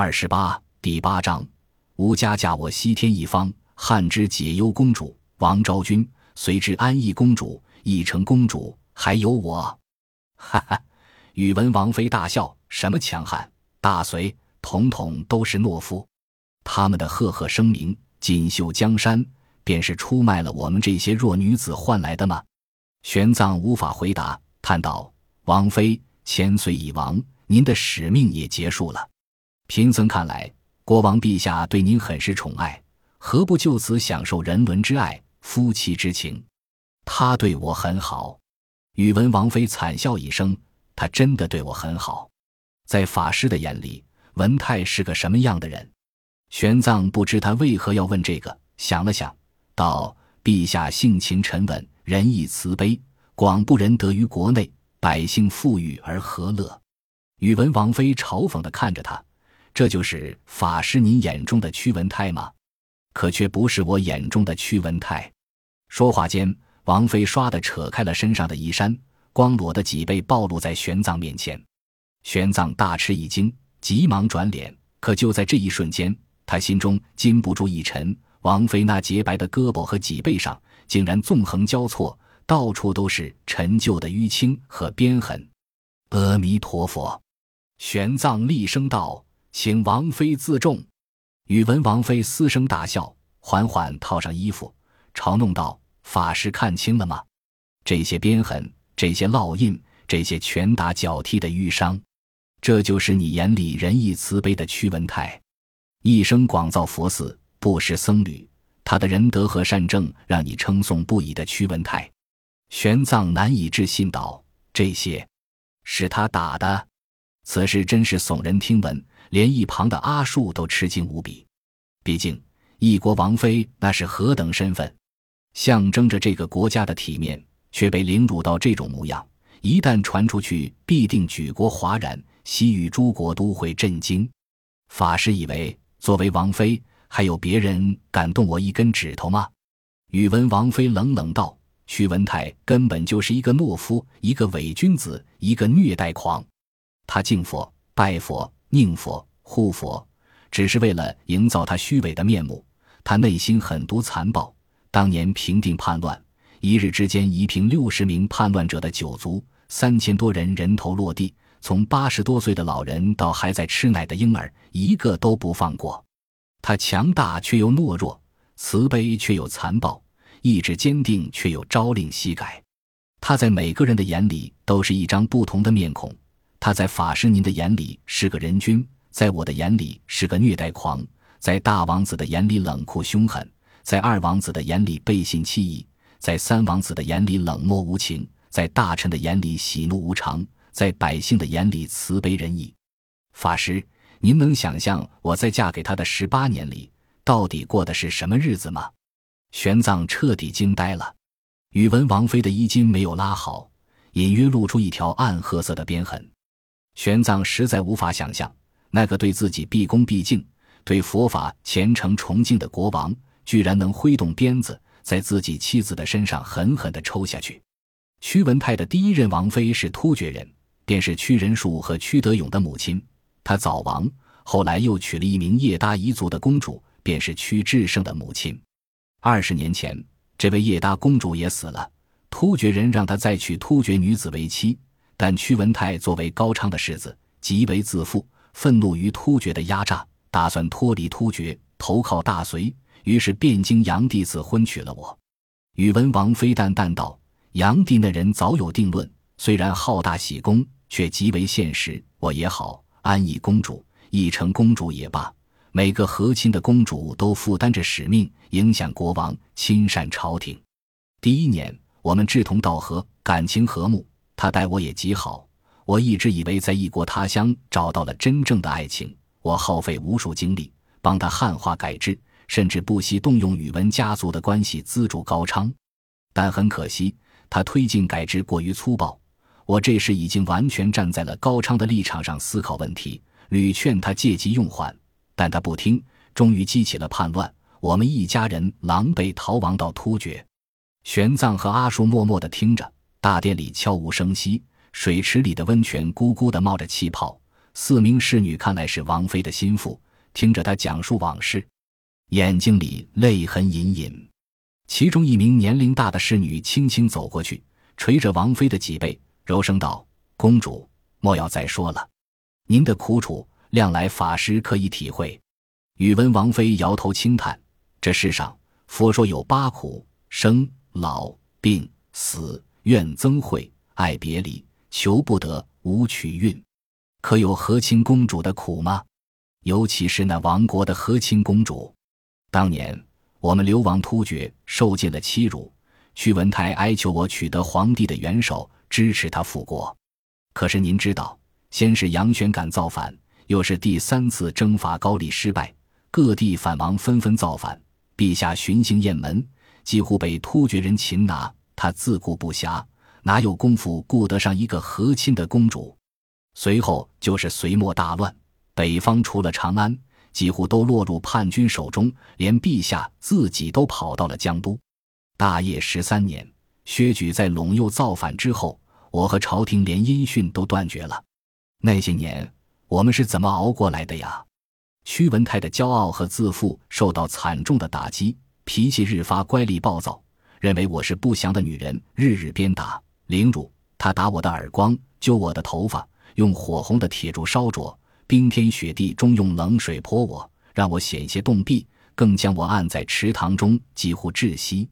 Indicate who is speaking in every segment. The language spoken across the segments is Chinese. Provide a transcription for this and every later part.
Speaker 1: 二十八第八章，吴家嫁我西天一方，汉之解忧公主王昭君，随之安义公主、义成公主，还有我。哈哈，宇文王妃大笑：“什么强悍大隋，统统都是懦夫。他们的赫赫声名，锦绣江山，便是出卖了我们这些弱女子换来的吗？”玄奘无法回答，叹道：“王妃千岁已亡，您的使命也结束了。贫僧看来，国王陛下对您很是宠爱，何不就此享受人伦之爱、夫妻之情？他对我很好。”宇文王妃惨笑一声：“他真的对我很好。”在法师的眼里，文泰是个什么样的人？玄奘不知他为何要问这个，想了想，道：“陛下性情沉稳。”仁义慈悲，广布仁德于国内，百姓富裕而和乐。宇文王妃嘲讽地看着他：“这就是法师您眼中的屈文泰吗？可却不是我眼中的屈文泰。”说话间，王妃唰地扯开了身上的衣衫，光裸的脊背暴露在玄奘面前。玄奘大吃一惊，急忙转脸。可就在这一瞬间，他心中禁不住一沉：王妃那洁白的胳膊和脊背上。竟然纵横交错，到处都是陈旧的淤青和鞭痕。阿弥陀佛！玄奘厉声道：“请王妃自重。”宇文王妃嘶声大笑，缓缓套上衣服，嘲弄道：“法师看清了吗？这些鞭痕，这些烙印，这些拳打脚踢的淤伤，这就是你眼里仁义慈悲的屈文泰，一生广造佛寺，不识僧侣。”他的仁德和善政让你称颂不已的屈文泰，玄奘难以置信道：“这些是他打的。”此事真是耸人听闻，连一旁的阿术都吃惊无比。毕竟一国王妃那是何等身份，象征着这个国家的体面，却被凌辱到这种模样，一旦传出去，必定举国哗然，西域诸国都会震惊。法师以为，作为王妃。还有别人敢动我一根指头吗？宇文王妃冷冷道：“屈文泰根本就是一个懦夫，一个伪君子，一个虐待狂。他敬佛、拜佛、宁佛、护佛，只是为了营造他虚伪的面目。他内心狠毒残暴。当年平定叛乱，一日之间夷平六十名叛乱者的九族，三千多人人头落地，从八十多岁的老人到还在吃奶的婴儿，一个都不放过。”他强大却又懦弱，慈悲却又残暴，意志坚定却又朝令夕改。他在每个人的眼里都是一张不同的面孔。他在法师您的眼里是个人君，在我的眼里是个虐待狂，在大王子的眼里冷酷凶狠，在二王子的眼里背信弃义，在三王子的眼里冷漠无情，在大臣的眼里喜怒无常，在百姓的眼里慈悲仁义。法师。您能想象我在嫁给他的十八年里，到底过的是什么日子吗？玄奘彻底惊呆了。宇文王妃的衣襟没有拉好，隐约露出一条暗褐色的边痕。玄奘实在无法想象，那个对自己毕恭毕敬、对佛法虔诚崇敬的国王，居然能挥动鞭子，在自己妻子的身上狠狠地抽下去。屈文泰的第一任王妃是突厥人，便是屈仁术和屈德勇的母亲。他早亡，后来又娶了一名叶达彝族的公主，便是屈志胜的母亲。二十年前，这位叶达公主也死了，突厥人让他再娶突厥女子为妻，但屈文泰作为高昌的世子，极为自负，愤怒于突厥的压榨，打算脱离突厥，投靠大隋，于是便经杨帝赐婚娶了我。宇文王妃淡淡道：“杨帝那人早有定论，虽然好大喜功，却极为现实。我也好。”安逸公主、义成公主也罢，每个和亲的公主都负担着使命，影响国王，亲善朝廷。第一年，我们志同道合，感情和睦，他待我也极好。我一直以为在异国他乡找到了真正的爱情，我耗费无数精力帮他汉化改制，甚至不惜动用宇文家族的关系资助高昌。但很可惜，他推进改制过于粗暴。我这时已经完全站在了高昌的立场上思考问题，屡劝他借机用缓，但他不听，终于激起了叛乱。我们一家人狼狈逃亡到突厥。玄奘和阿术默默地听着，大殿里悄无声息，水池里的温泉咕咕地冒着气泡，四名侍女看来是王妃的心腹，听着她讲述往事，眼睛里泪痕隐隐。其中一名年龄大的侍女轻轻走过去，捶着王妃的脊背，柔声道：“公主，莫要再说了，您的苦楚，量来法师可以体会。”宇文王妃摇头轻叹：“这世上，佛说有八苦：生、老、病、死、怨、憎、会、爱别离、求不得、无取运。可有和亲公主的苦吗？尤其是那亡国的和亲公主，当年。”我们流亡突厥，受尽了欺辱。屈文泰哀求我取得皇帝的元首，支持他复国。可是您知道，先是杨玄感造反，又是第三次征伐高丽失败，各地反王纷纷造反。陛下巡行雁门，几乎被突厥人擒拿。他自顾不暇，哪有功夫顾得上一个和亲的公主？随后就是隋末大乱，北方除了长安。几乎都落入叛军手中，连陛下自己都跑到了江都。大业十三年，薛举在陇右造反之后，我和朝廷连音讯都断绝了。那些年，我们是怎么熬过来的呀？屈文泰的骄傲和自负受到惨重的打击，脾气日发乖戾暴躁，认为我是不祥的女人，日日鞭打凌辱。他打我的耳光，揪我的头发，用火红的铁柱烧灼。冰天雪地中用冷水泼我，让我险些冻毙，更将我按在池塘中，几乎窒息。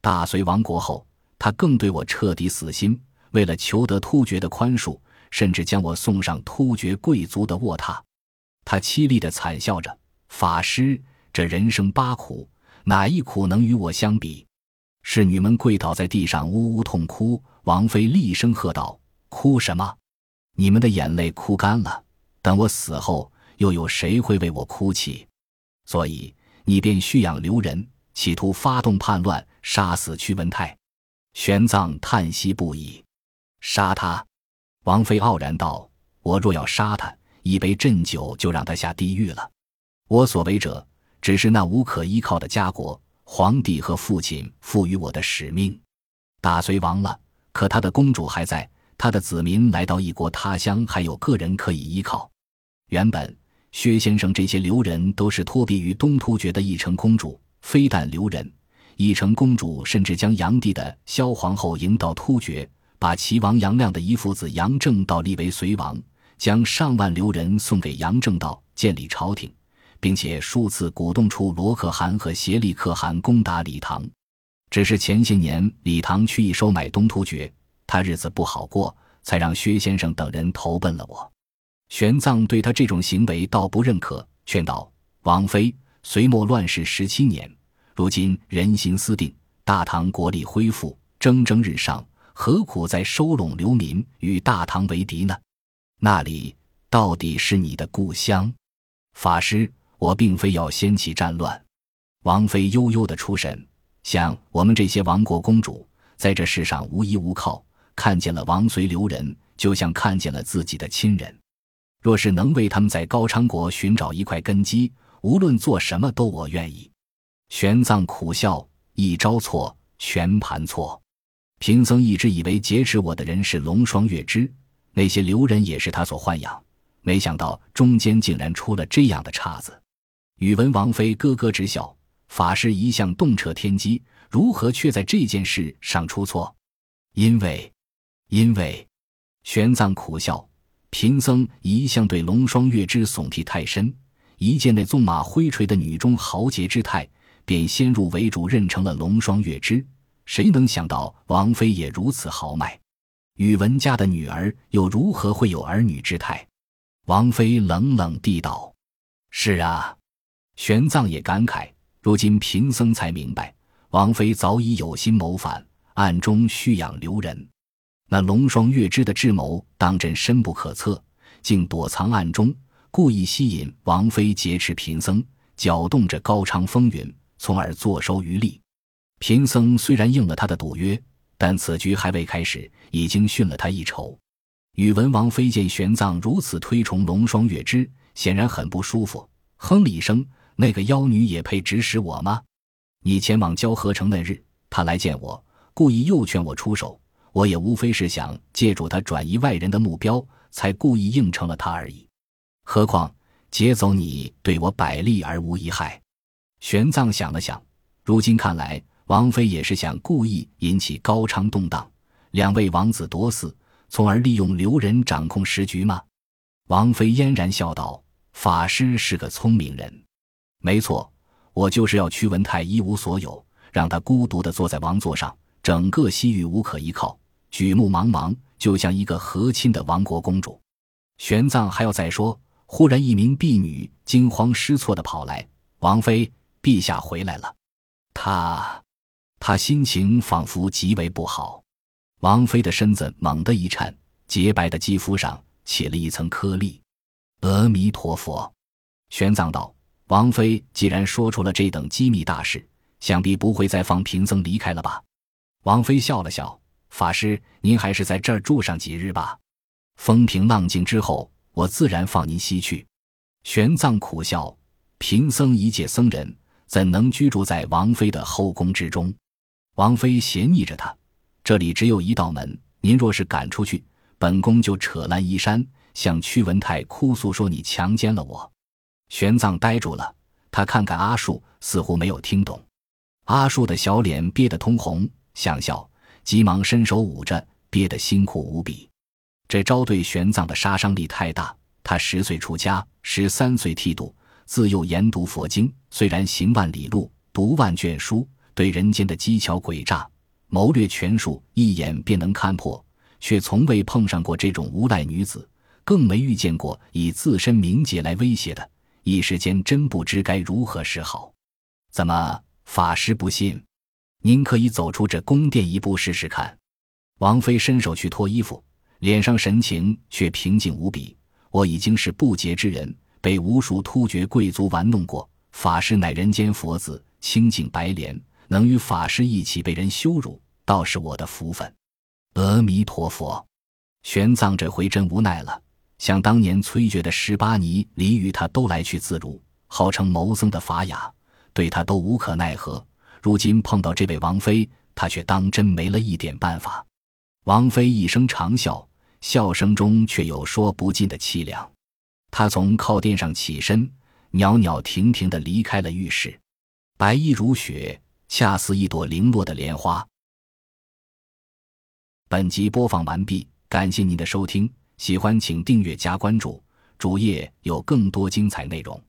Speaker 1: 大隋亡国后，他更对我彻底死心。为了求得突厥的宽恕，甚至将我送上突厥贵族的卧榻。他凄厉地惨笑着：“法师，这人生八苦，哪一苦能与我相比？”侍女们跪倒在地上，呜呜痛哭。王妃厉声喝道：“哭什么？你们的眼泪哭干了。”等我死后，又有谁会为我哭泣？所以你便蓄养留人，企图发动叛乱，杀死屈文泰。玄奘叹息不已。杀他！王妃傲然道：“我若要杀他，一杯鸩酒就让他下地狱了。我所为者，只是那无可依靠的家国，皇帝和父亲赋予我的使命。大隋亡了，可他的公主还在，他的子民来到异国他乡，还有个人可以依靠。”原本薛先生这些留人都是托庇于东突厥的义成公主，非但留人，义成公主甚至将杨帝的萧皇后迎到突厥，把齐王杨亮的遗父子杨正道立为隋王，将上万留人送给杨正道建立朝廷，并且数次鼓动出罗可汗和协力可汗攻打李唐。只是前些年李唐去意收买东突厥，他日子不好过，才让薛先生等人投奔了我。玄奘对他这种行为倒不认可，劝道：“王妃，隋末乱世十七年，如今人心思定，大唐国力恢复，蒸蒸日上，何苦再收拢流民与大唐为敌呢？那里到底是你的故乡？法师，我并非要掀起战乱。”王妃悠悠的出神，想：我们这些亡国公主，在这世上无依无靠，看见了王随留人，就像看见了自己的亲人。若是能为他们在高昌国寻找一块根基，无论做什么都我愿意。玄奘苦笑：一招错，全盘错。贫僧一直以为劫持我的人是龙双月之，那些留人也是他所豢养，没想到中间竟然出了这样的岔子。宇文王妃咯咯直笑：法师一向洞彻天机，如何却在这件事上出错？因为，因为，玄奘苦笑。贫僧一向对龙双月之耸替太深，一见那纵马挥锤的女中豪杰之态，便先入为主认成了龙双月之。谁能想到王妃也如此豪迈？宇文家的女儿又如何会有儿女之态？王妃冷冷地道：“是啊。”玄奘也感慨，如今贫僧才明白，王妃早已有心谋反，暗中蓄养留人。那龙双月之的智谋当真深不可测，竟躲藏暗中，故意吸引王妃劫持贫僧，搅动着高昌风云，从而坐收渔利。贫僧虽然应了他的赌约，但此局还未开始，已经训了他一筹。宇文王妃见玄奘如此推崇龙双月之，显然很不舒服，哼了一声：“那个妖女也配指使我吗？你前往交河城那日，她来见我，故意诱劝我出手。”我也无非是想借助她转移外人的目标，才故意应承了他而已。何况劫走你，对我百利而无一害。玄奘想了想，如今看来，王妃也是想故意引起高昌动荡，两位王子夺嗣，从而利用刘仁掌控时局吗？王妃嫣然笑道：“法师是个聪明人，没错，我就是要屈文泰一无所有，让他孤独地坐在王座上，整个西域无可依靠，举目茫茫，就像一个和亲的亡国公主。”玄奘还要再说，忽然一名婢女惊慌失措地跑来：“王妃，陛下回来了。”他，他心情仿佛极为不好。王妃的身子猛地一颤，洁白的肌肤上。起了一层颗粒。阿弥陀佛，玄奘道：“王妃既然说出了这等机密大事，想必不会再放贫僧离开了吧？”王妃笑了笑：“法师，您还是在这儿住上几日吧。风平浪静之后，我自然放您西去。”玄奘苦笑：“贫僧一介僧人，怎能居住在王妃的后宫之中？”王妃斜睨着他：“这里只有一道门，您若是赶出去。”本宫就扯烂衣衫，向屈文泰哭诉说你强奸了我。玄奘呆住了，他看看阿树，似乎没有听懂。阿树的小脸憋得通红，想笑，急忙伸手捂着，憋得辛苦无比。这招对玄奘的杀伤力太大。他十岁出家，十三岁剃度，自幼研读佛经，虽然行万里路，读万卷书，对人间的机巧诡诈、谋略权术一眼便能看破。却从未碰上过这种无赖女子，更没遇见过以自身名节来威胁的。一时间真不知该如何是好。怎么，法师不信？您可以走出这宫殿一步试试看。王妃伸手去脱衣服，脸上神情却平静无比。我已经是不洁之人，被无数突厥贵族玩弄过。法师乃人间佛子，清净白莲，能与法师一起被人羞辱，倒是我的福分。阿弥陀佛，玄奘这回真无奈了。想当年崔珏的十八尼离与他都来去自如，号称谋僧的法雅，对他都无可奈何。如今碰到这位王妃，他却当真没了一点办法。王妃一声长笑，笑声中却有说不尽的凄凉。她从靠垫上起身，袅袅婷婷地离开了浴室，白衣如雪，恰似一朵零落的莲花。本集播放完毕，感谢您的收听，喜欢请订阅加关注，主页有更多精彩内容。